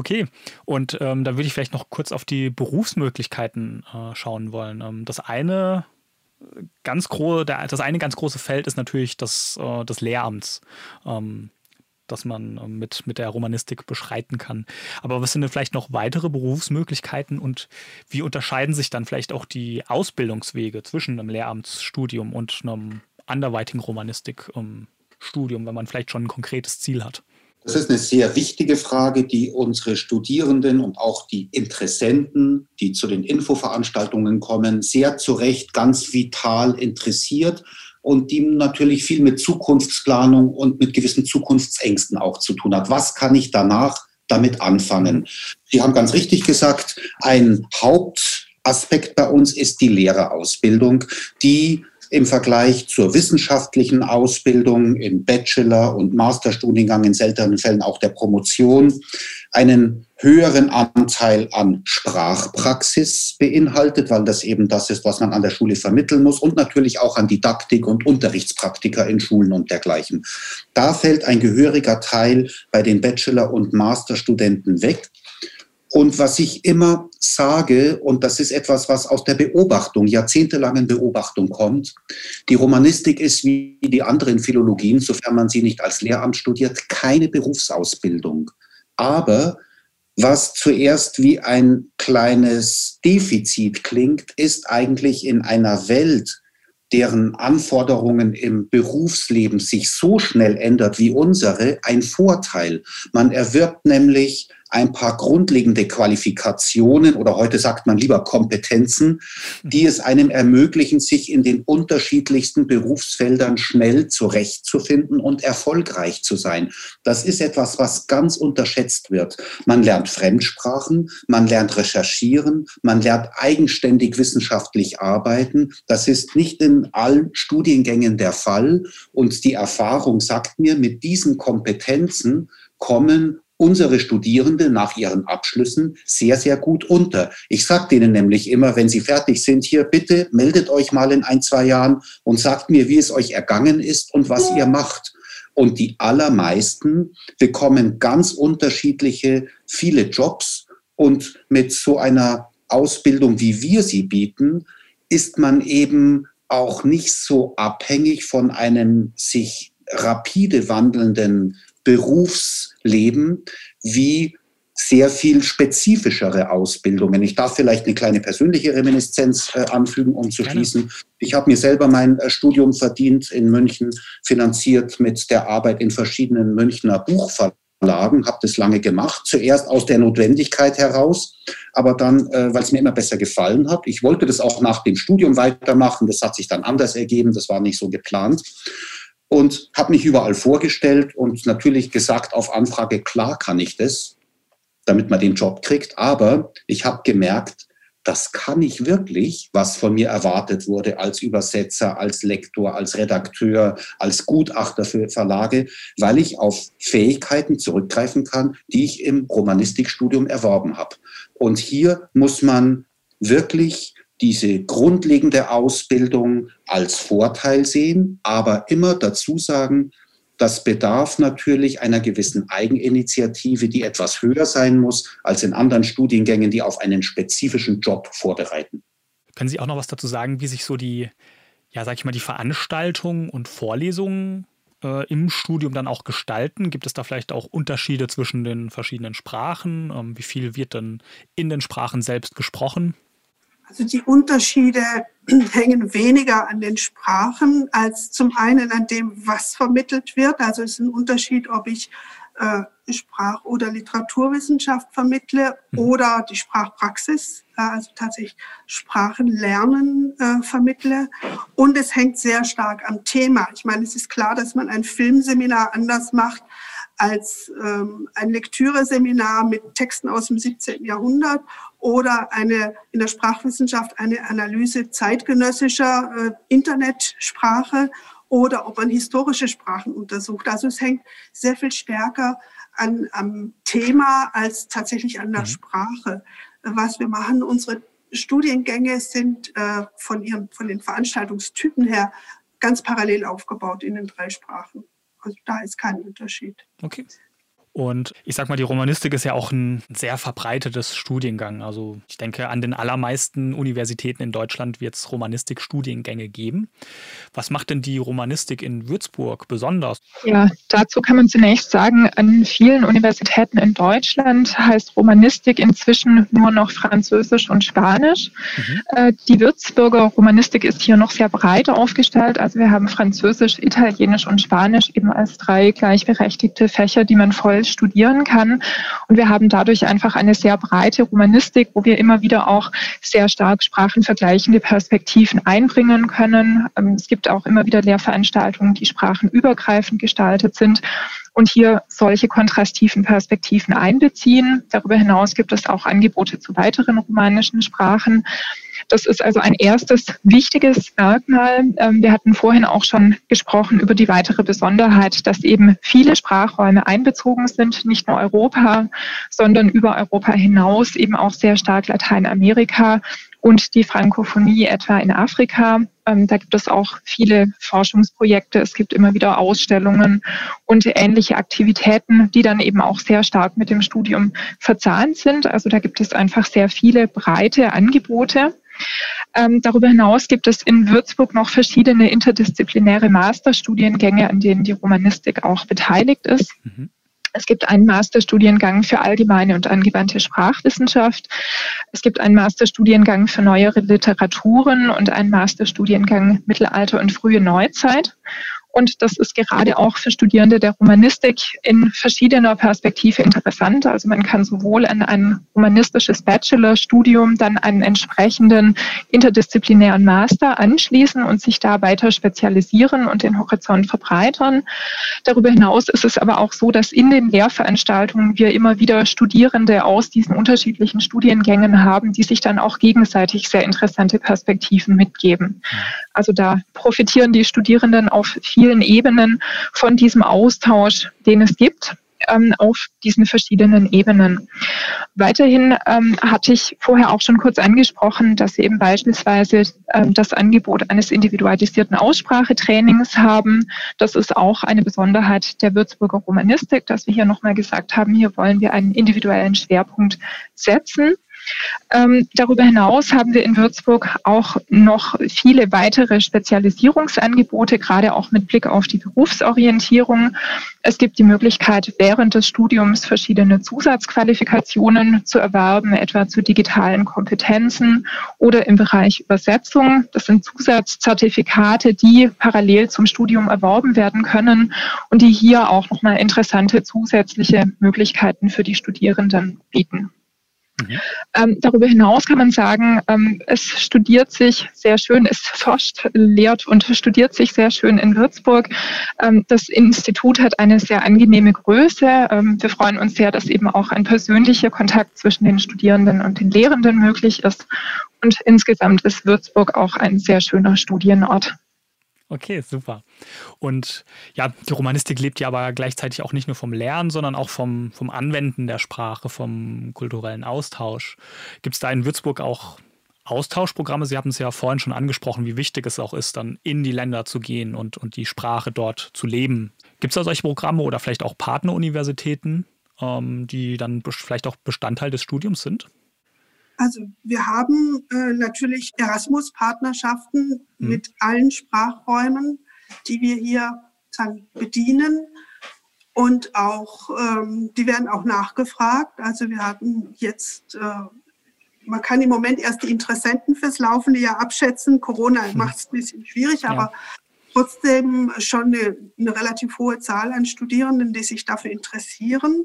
Okay, und ähm, da würde ich vielleicht noch kurz auf die Berufsmöglichkeiten äh, schauen wollen. Ähm, das eine äh, ganz große, das eine ganz große Feld ist natürlich das äh, des Lehramts, ähm, das man äh, mit, mit der Romanistik beschreiten kann. Aber was sind denn vielleicht noch weitere Berufsmöglichkeiten und wie unterscheiden sich dann vielleicht auch die Ausbildungswege zwischen einem Lehramtsstudium und einem anderweitigen Romanistikstudium, wenn man vielleicht schon ein konkretes Ziel hat? Das ist eine sehr wichtige Frage, die unsere Studierenden und auch die Interessenten, die zu den Infoveranstaltungen kommen, sehr zu Recht ganz vital interessiert und die natürlich viel mit Zukunftsplanung und mit gewissen Zukunftsängsten auch zu tun hat. Was kann ich danach damit anfangen? Sie haben ganz richtig gesagt, ein Hauptaspekt bei uns ist die Lehrerausbildung, die im Vergleich zur wissenschaftlichen Ausbildung im Bachelor- und Masterstudiengang, in seltenen Fällen auch der Promotion, einen höheren Anteil an Sprachpraxis beinhaltet, weil das eben das ist, was man an der Schule vermitteln muss und natürlich auch an Didaktik und Unterrichtspraktika in Schulen und dergleichen. Da fällt ein gehöriger Teil bei den Bachelor- und Masterstudenten weg. Und was ich immer sage, und das ist etwas, was aus der Beobachtung, jahrzehntelangen Beobachtung kommt, die Romanistik ist wie die anderen Philologien, sofern man sie nicht als Lehramt studiert, keine Berufsausbildung. Aber was zuerst wie ein kleines Defizit klingt, ist eigentlich in einer Welt, deren Anforderungen im Berufsleben sich so schnell ändert wie unsere, ein Vorteil. Man erwirbt nämlich ein paar grundlegende Qualifikationen oder heute sagt man lieber Kompetenzen, die es einem ermöglichen, sich in den unterschiedlichsten Berufsfeldern schnell zurechtzufinden und erfolgreich zu sein. Das ist etwas, was ganz unterschätzt wird. Man lernt Fremdsprachen, man lernt recherchieren, man lernt eigenständig wissenschaftlich arbeiten. Das ist nicht in allen Studiengängen der Fall. Und die Erfahrung sagt mir, mit diesen Kompetenzen kommen unsere Studierende nach ihren Abschlüssen sehr, sehr gut unter. Ich sage denen nämlich immer, wenn sie fertig sind, hier bitte meldet euch mal in ein, zwei Jahren und sagt mir, wie es euch ergangen ist und was ihr macht. Und die allermeisten bekommen ganz unterschiedliche, viele Jobs. Und mit so einer Ausbildung, wie wir sie bieten, ist man eben auch nicht so abhängig von einem sich rapide wandelnden Berufsleben wie sehr viel spezifischere Ausbildungen. Ich darf vielleicht eine kleine persönliche Reminiszenz äh, anfügen, um zu schließen. Ich habe mir selber mein äh, Studium verdient in München, finanziert mit der Arbeit in verschiedenen Münchner Buchverlagen Verlagen, habe das lange gemacht, zuerst aus der Notwendigkeit heraus, aber dann, äh, weil es mir immer besser gefallen hat. Ich wollte das auch nach dem Studium weitermachen, das hat sich dann anders ergeben, das war nicht so geplant und habe mich überall vorgestellt und natürlich gesagt auf Anfrage, klar kann ich das, damit man den Job kriegt, aber ich habe gemerkt, das kann ich wirklich, was von mir erwartet wurde als Übersetzer, als Lektor, als Redakteur, als Gutachter für Verlage, weil ich auf Fähigkeiten zurückgreifen kann, die ich im Romanistikstudium erworben habe. Und hier muss man wirklich diese grundlegende Ausbildung als Vorteil sehen, aber immer dazu sagen, das bedarf natürlich einer gewissen Eigeninitiative, die etwas höher sein muss als in anderen Studiengängen, die auf einen spezifischen Job vorbereiten. Können Sie auch noch was dazu sagen, wie sich so die, ja, sag ich mal, die Veranstaltungen und Vorlesungen äh, im Studium dann auch gestalten? Gibt es da vielleicht auch Unterschiede zwischen den verschiedenen Sprachen? Ähm, wie viel wird dann in den Sprachen selbst gesprochen? Also die Unterschiede *clears throat* hängen weniger an den Sprachen als zum einen an dem, was vermittelt wird. Also es ist ein Unterschied, ob ich äh, Sprach- oder Literaturwissenschaft vermittle mhm. oder die Sprachpraxis, äh, also tatsächlich Sprachenlernen äh, vermittle. Und es hängt sehr stark am Thema. Ich meine, es ist klar, dass man ein Filmseminar anders macht als ähm, ein Lektüreseminar mit Texten aus dem 17. Jahrhundert oder eine in der Sprachwissenschaft eine Analyse zeitgenössischer äh, Internetsprache oder ob man historische Sprachen untersucht. Also es hängt sehr viel stärker an, am Thema als tatsächlich an der mhm. Sprache. Was wir machen, unsere Studiengänge sind äh, von, ihren, von den Veranstaltungstypen her ganz parallel aufgebaut in den drei Sprachen. Also da ist kein Unterschied. Okay. Und ich sag mal, die Romanistik ist ja auch ein sehr verbreitetes Studiengang. Also ich denke, an den allermeisten Universitäten in Deutschland wird es Romanistik-Studiengänge geben. Was macht denn die Romanistik in Würzburg besonders? Ja, dazu kann man zunächst sagen, an vielen Universitäten in Deutschland heißt Romanistik inzwischen nur noch Französisch und Spanisch. Mhm. Äh, die Würzburger Romanistik ist hier noch sehr breit aufgestellt. Also wir haben Französisch, Italienisch und Spanisch eben als drei gleichberechtigte Fächer, die man voll studieren kann. Und wir haben dadurch einfach eine sehr breite Romanistik, wo wir immer wieder auch sehr stark sprachenvergleichende Perspektiven einbringen können. Ähm, es gibt auch immer wieder Lehrveranstaltungen, die sprachenübergreifend gestaltet sind und hier solche kontrastiven Perspektiven einbeziehen. Darüber hinaus gibt es auch Angebote zu weiteren romanischen Sprachen. Das ist also ein erstes wichtiges Merkmal. Ähm, wir hatten vorhin auch schon gesprochen über die weitere Besonderheit, dass eben viele Sprachräume einbezogen sind, nicht nur Europa, sondern über Europa hinaus eben auch sehr stark Lateinamerika und die Frankophonie etwa in Afrika. Ähm, da gibt es auch viele Forschungsprojekte. Es gibt immer wieder Ausstellungen und ähnliche Aktivitäten, die dann eben auch sehr stark mit dem Studium verzahnt sind. Also da gibt es einfach sehr viele breite Angebote. Ähm, darüber hinaus gibt es in Würzburg noch verschiedene interdisziplinäre Masterstudiengänge, an denen die Romanistik auch beteiligt ist. Mhm. Es gibt einen Masterstudiengang für allgemeine und angewandte Sprachwissenschaft. Es gibt einen Masterstudiengang für neuere Literaturen und einen Masterstudiengang Mittelalter und frühe Neuzeit. Und das ist gerade auch für Studierende der Romanistik in verschiedener Perspektive interessant. Also man kann sowohl an ein humanistisches Bachelorstudium dann einen entsprechenden interdisziplinären Master anschließen und sich da weiter spezialisieren und den Horizont verbreitern. Darüber hinaus ist es aber auch so, dass in den Lehrveranstaltungen wir immer wieder Studierende aus diesen unterschiedlichen Studiengängen haben, die sich dann auch gegenseitig sehr interessante Perspektiven mitgeben. Also da profitieren die Studierenden auf vielen Ebenen von diesem Austausch, den es gibt ähm, auf diesen verschiedenen Ebenen. Weiterhin ähm, hatte ich vorher auch schon kurz angesprochen, dass wir eben beispielsweise ähm, das Angebot eines individualisierten Aussprachetrainings haben. Das ist auch eine Besonderheit der Würzburger Romanistik, dass wir hier nochmal gesagt haben, hier wollen wir einen individuellen Schwerpunkt setzen. Ähm, darüber hinaus haben wir in Würzburg auch noch viele weitere Spezialisierungsangebote, gerade auch mit Blick auf die Berufsorientierung. Es gibt die Möglichkeit, während des Studiums verschiedene Zusatzqualifikationen zu erwerben, etwa zu digitalen Kompetenzen oder im Bereich Übersetzung. Das sind Zusatzzertifikate, die parallel zum Studium erworben werden können und die hier auch nochmal interessante zusätzliche Möglichkeiten für die Studierenden bieten. Mhm. Ähm, darüber hinaus kann man sagen, ähm, es studiert sich sehr schön, es forscht, lehrt und studiert sich sehr schön in Würzburg. Ähm, das Institut hat eine sehr angenehme Größe. Ähm, wir freuen uns sehr, dass eben auch ein persönlicher Kontakt zwischen den Studierenden und den Lehrenden möglich ist. Und insgesamt ist Würzburg auch ein sehr schöner Studienort. Okay, super. Und ja, die Romanistik lebt ja aber gleichzeitig auch nicht nur vom Lernen, sondern auch vom, vom Anwenden der Sprache, vom kulturellen Austausch. Gibt es da in Würzburg auch Austauschprogramme? Sie haben es ja vorhin schon angesprochen, wie wichtig es auch ist, dann in die Länder zu gehen und, und die Sprache dort zu leben. Gibt es da solche Programme oder vielleicht auch Partneruniversitäten, ähm, die dann vielleicht auch Bestandteil des Studiums sind? Also wir haben äh, natürlich Erasmus-Partnerschaften mhm. mit allen Sprachräumen, die wir hier sagen, bedienen. Und auch, ähm, die werden auch nachgefragt. Also wir hatten jetzt, äh, man kann im Moment erst die Interessenten fürs laufende Jahr abschätzen. Corona mhm. macht es ein bisschen schwierig, ja. aber trotzdem schon eine, eine relativ hohe Zahl an Studierenden, die sich dafür interessieren.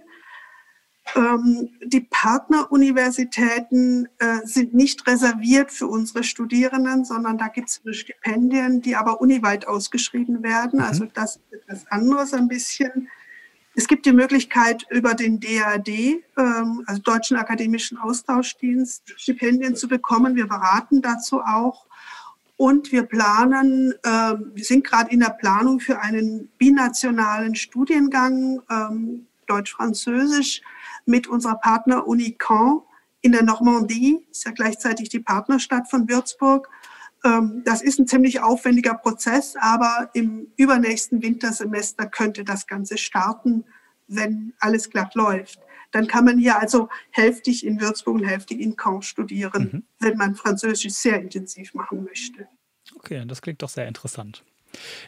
Ähm, die Partneruniversitäten äh, sind nicht reserviert für unsere Studierenden, sondern da gibt es Stipendien, die aber uniweit ausgeschrieben werden. Mhm. Also das ist etwas anderes ein bisschen. Es gibt die Möglichkeit, über den DAD, ähm, also Deutschen Akademischen Austauschdienst, Stipendien zu bekommen. Wir beraten dazu auch. Und wir planen, äh, wir sind gerade in der Planung für einen binationalen Studiengang, ähm, Deutsch-Französisch, mit unserer Partner-Uni Caen in der Normandie, ist ja gleichzeitig die Partnerstadt von Würzburg. Ähm, das ist ein ziemlich aufwendiger Prozess, aber im übernächsten Wintersemester könnte das Ganze starten, wenn alles glatt läuft. Dann kann man hier also hälftig in Würzburg und hälftig in Caen studieren, mhm. wenn man Französisch sehr intensiv machen möchte. Okay, das klingt doch sehr interessant.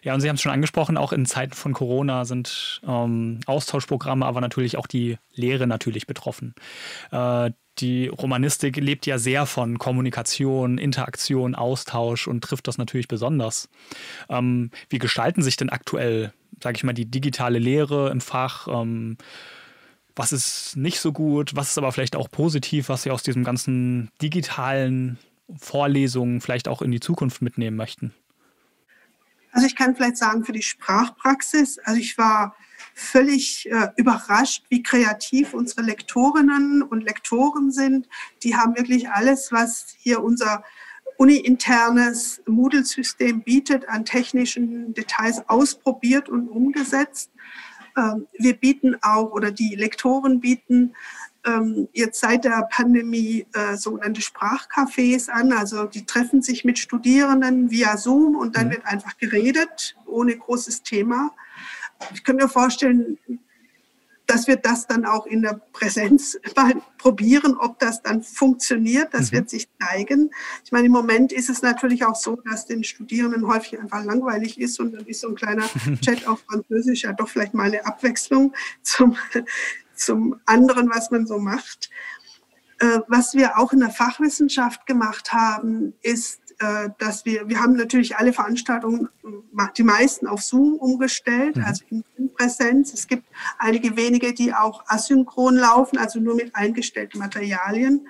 Ja, und Sie haben es schon angesprochen, auch in Zeiten von Corona sind ähm, Austauschprogramme, aber natürlich auch die Lehre natürlich betroffen. Äh, die Romanistik lebt ja sehr von Kommunikation, Interaktion, Austausch und trifft das natürlich besonders. Ähm, wie gestalten sich denn aktuell, sage ich mal, die digitale Lehre im Fach? Ähm, was ist nicht so gut? Was ist aber vielleicht auch positiv, was Sie aus diesem ganzen digitalen Vorlesungen vielleicht auch in die Zukunft mitnehmen möchten? Also ich kann vielleicht sagen, für die Sprachpraxis, also ich war völlig äh, überrascht, wie kreativ unsere Lektorinnen und Lektoren sind. Die haben wirklich alles, was hier unser uni-internes Moodle-System bietet, an technischen Details ausprobiert und umgesetzt. Ähm, wir bieten auch, oder die Lektoren bieten ähm, jetzt seit der Pandemie äh, sogenannte Sprachcafés an. Also die treffen sich mit Studierenden via Zoom und dann mhm. wird einfach geredet, ohne großes Thema. Ich kann mir vorstellen, dass wir das dann auch in der Präsenz *laughs* mal probieren, ob das dann funktioniert. Das mhm. wird sich zeigen. Ich meine, im Moment ist es natürlich auch so, dass den Studierenden häufig einfach langweilig ist und dann ist so ein kleiner *laughs* Chat auf Französisch ja doch vielleicht mal eine Abwechslung *laughs* zum, zum anderen, was man so macht. Äh, was wir auch in der Fachwissenschaft gemacht haben, ist, äh, dass wir, wir haben natürlich alle Veranstaltungen, die meisten auf Zoom umgestellt, mhm. also in Präsenz. Es gibt einige wenige, die auch asynchron laufen, also nur mit eingestellten Materialien.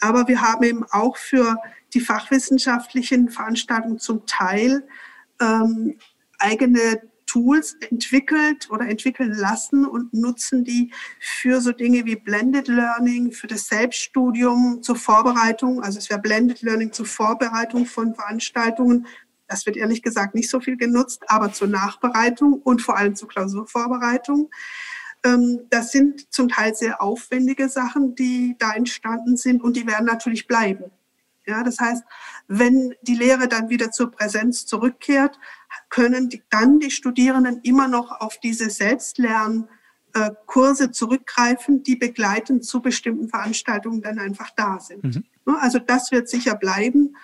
Aber wir haben eben auch für die fachwissenschaftlichen Veranstaltungen zum Teil ähm, eigene Tools entwickelt oder entwickeln lassen und nutzen die für so Dinge wie Blended Learning, für das Selbststudium zur Vorbereitung. Also es wäre Blended Learning zur Vorbereitung von Veranstaltungen. Das wird ehrlich gesagt nicht so viel genutzt, aber zur Nachbereitung und vor allem zur Klausurvorbereitung. Ähm, das sind zum Teil sehr aufwendige Sachen, die da entstanden sind und die werden natürlich bleiben. Ja, das heißt, wenn die Lehre dann wieder zur Präsenz zurückkehrt, können die, dann die Studierenden immer noch auf diese Selbstlernmethoden äh, Kurse zurückgreifen, die begleitend zu bestimmten Veranstaltungen dann einfach da sind. Mhm. Ne, also das wird sicher bleiben.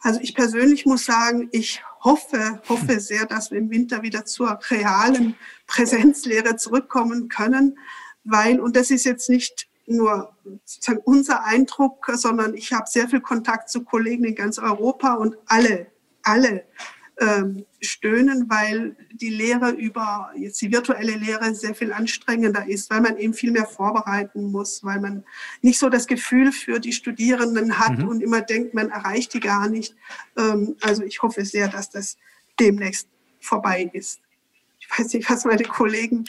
Also ich persönlich muss sagen, ich hoffe, hoffe sehr, dass wir im Winter wieder zur realen Präsenzlehre zurückkommen können, weil, und das ist jetzt nicht nur sozusagen unser Eindruck, sondern ich habe sehr viel Kontakt zu Kollegen in ganz Europa und alle, alle stöhnen, weil die Lehre über jetzt die virtuelle Lehre sehr viel anstrengender ist, weil man eben viel mehr vorbereiten muss, weil man nicht so das Gefühl für die Studierenden hat mhm. und immer denkt, man erreicht die gar nicht. Ähm, also ich hoffe sehr, dass das demnächst vorbei ist. Ich weiß nicht, was meine Kollegen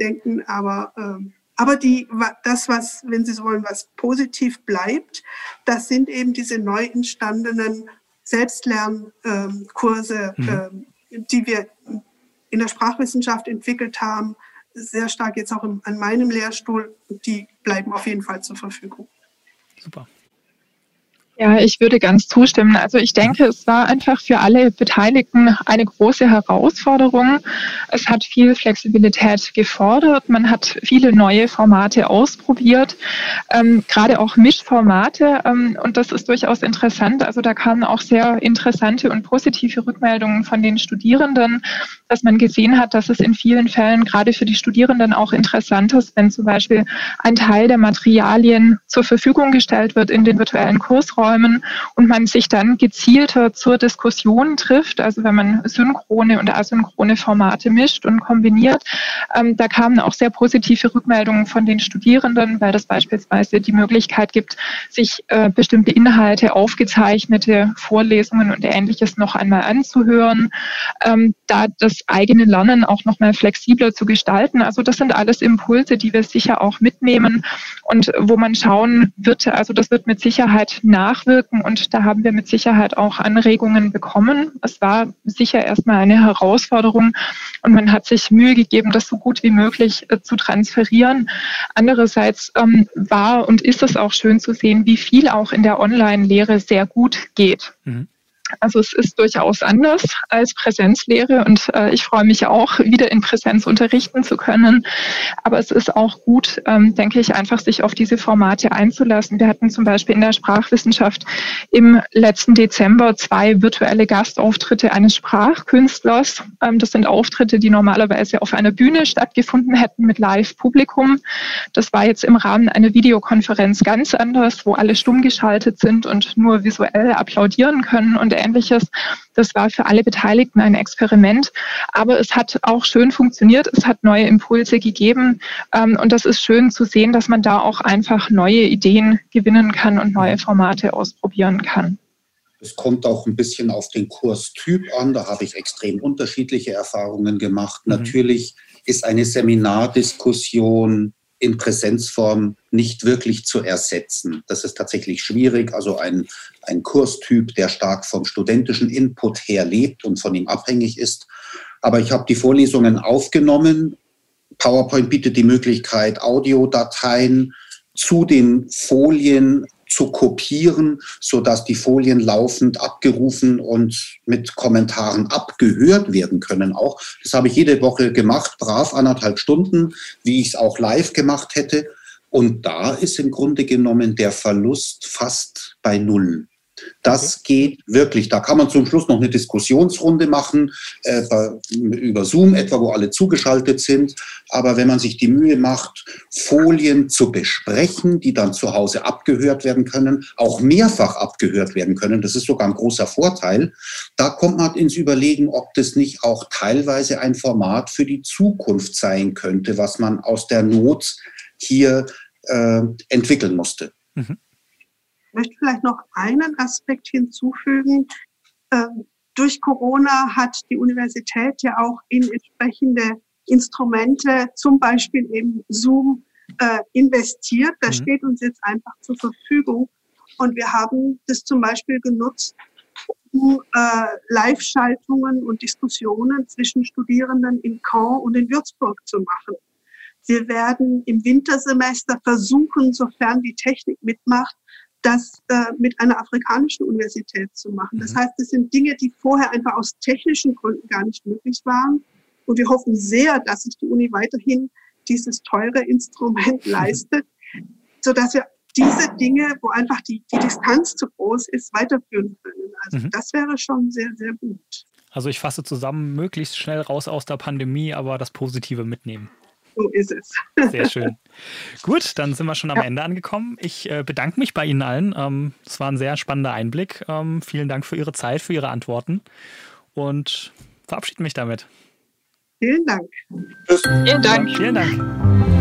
denken, aber ähm, aber die, das, was, wenn Sie so wollen, was positiv bleibt, das sind eben diese neu entstandenen Selbstlernkurse, mhm. ähm, die wir in der Sprachwissenschaft entwickelt haben, sehr stark jetzt auch an meinem Lehrstuhl. Die bleiben auf jeden Fall zur Verfügung. Super. Ja, ich würde ganz zustimmen. Also ich denke, es war einfach für alle Beteiligten eine große Herausforderung. Es hat viel Flexibilität gefordert. Man hat viele neue Formate ausprobiert, ähm, gerade auch Mischformate. Ähm, und das ist durchaus interessant. Also da kamen auch sehr interessante und positive Rückmeldungen von den Studierenden, dass man gesehen hat, dass es in vielen Fällen gerade für die Studierenden auch interessant ist, wenn zum Beispiel ein Teil der Materialien zur Verfügung gestellt wird in den virtuellen Kursräumen Räumen und man sich dann gezielter zur Diskussion trifft, also wenn man synchrone und asynchrone Formate mischt und kombiniert. Ähm, da kamen auch sehr positive Rückmeldungen von den Studierenden, weil das beispielsweise die Möglichkeit gibt, sich äh, bestimmte Inhalte, aufgezeichnete Vorlesungen und ähnliches noch einmal anzuhören, ähm, da das eigene Lernen auch noch mal flexibler zu gestalten. Also das sind alles Impulse, die wir sicher auch mitnehmen und wo man schauen wird, also das wird mit Sicherheit nach nachwirken und da haben wir mit Sicherheit auch Anregungen bekommen. Es war sicher erstmal eine Herausforderung und man hat sich Mühe gegeben, das so gut wie möglich äh, zu transferieren. Andererseits ähm, war und ist es auch schön zu sehen, wie viel auch in der Online-Lehre sehr gut geht. Mhm. Also es ist durchaus anders als Präsenzlehre und äh, ich freue mich auch, wieder in Präsenz unterrichten zu können. Aber es ist auch gut, ähm, denke ich, einfach sich auf diese Formate einzulassen. Wir hatten zum Beispiel in der Sprachwissenschaft im letzten Dezember zwei virtuelle Gastauftritte eines Sprachkünstlers. Ähm, das sind Auftritte, die normalerweise auf einer Bühne stattgefunden hätten mit Live-Publikum. Das war jetzt im Rahmen einer Videokonferenz ganz anders, wo alle stumm geschaltet sind und nur visuell applaudieren können und ähnliches. Das war für alle Beteiligten ein Experiment, aber es hat auch schön funktioniert. Es hat neue Impulse gegeben ähm, und das ist schön zu sehen, dass man da auch einfach neue Ideen gewinnen kann und neue Formate ausprobieren kann. Es kommt auch ein bisschen auf den Kurstyp an. Da habe ich extrem unterschiedliche Erfahrungen gemacht. Mhm. Natürlich ist eine Seminardiskussion in Präsenzform nicht wirklich zu ersetzen. Das ist tatsächlich schwierig. Also ein, ein Kurstyp, der stark vom studentischen Input her lebt und von ihm abhängig ist. Aber ich habe die Vorlesungen aufgenommen. PowerPoint bietet die Möglichkeit, Audiodateien zu den Folien zu kopieren, sodass die Folien laufend abgerufen und mit Kommentaren abgehört werden können. Auch das habe ich jede Woche gemacht, brav anderthalb Stunden, wie ich es auch live gemacht hätte. Und da ist im Grunde genommen der Verlust fast bei Null. Das okay. geht wirklich. Da kann man zum Schluss noch eine Diskussionsrunde machen, äh, über Zoom etwa, wo alle zugeschaltet sind. Aber wenn man sich die Mühe macht, Folien zu besprechen, die dann zu Hause abgehört werden können, auch mehrfach abgehört werden können, das ist sogar ein großer Vorteil, da kommt man ins Überlegen, ob das nicht auch teilweise ein Format für die Zukunft sein könnte, was man aus der Not hier äh, entwickeln musste. Mhm. Ich möchte vielleicht noch einen Aspekt hinzufügen. Ähm, durch Corona hat die Universität ja auch in entsprechende Instrumente, zum Beispiel eben Zoom, äh, investiert. Das mhm. steht uns jetzt einfach zur Verfügung. Und wir haben das zum Beispiel genutzt, um äh, Live-Schaltungen und Diskussionen zwischen Studierenden in Caen und in Würzburg zu machen. Wir werden im Wintersemester versuchen, sofern die Technik mitmacht, das äh, mit einer afrikanischen Universität zu machen. Das mhm. heißt, es sind Dinge, die vorher einfach aus technischen Gründen gar nicht möglich waren. Und wir hoffen sehr, dass sich die Uni weiterhin dieses teure Instrument *laughs* leistet, so dass wir diese Dinge, wo einfach die, die Distanz zu groß ist, weiterführen können. Also mhm. das wäre schon sehr, sehr gut. Also ich fasse zusammen, möglichst schnell raus aus der Pandemie, aber das Positive mitnehmen. So ist es. Sehr schön. Gut, dann sind wir schon am ja. Ende angekommen. Ich äh, bedanke mich bei Ihnen allen. Ähm, es war ein sehr spannender Einblick. Ähm, vielen Dank für Ihre Zeit, für Ihre Antworten und verabschiede mich damit. Vielen Dank. Vielen Dank. Vielen Dank.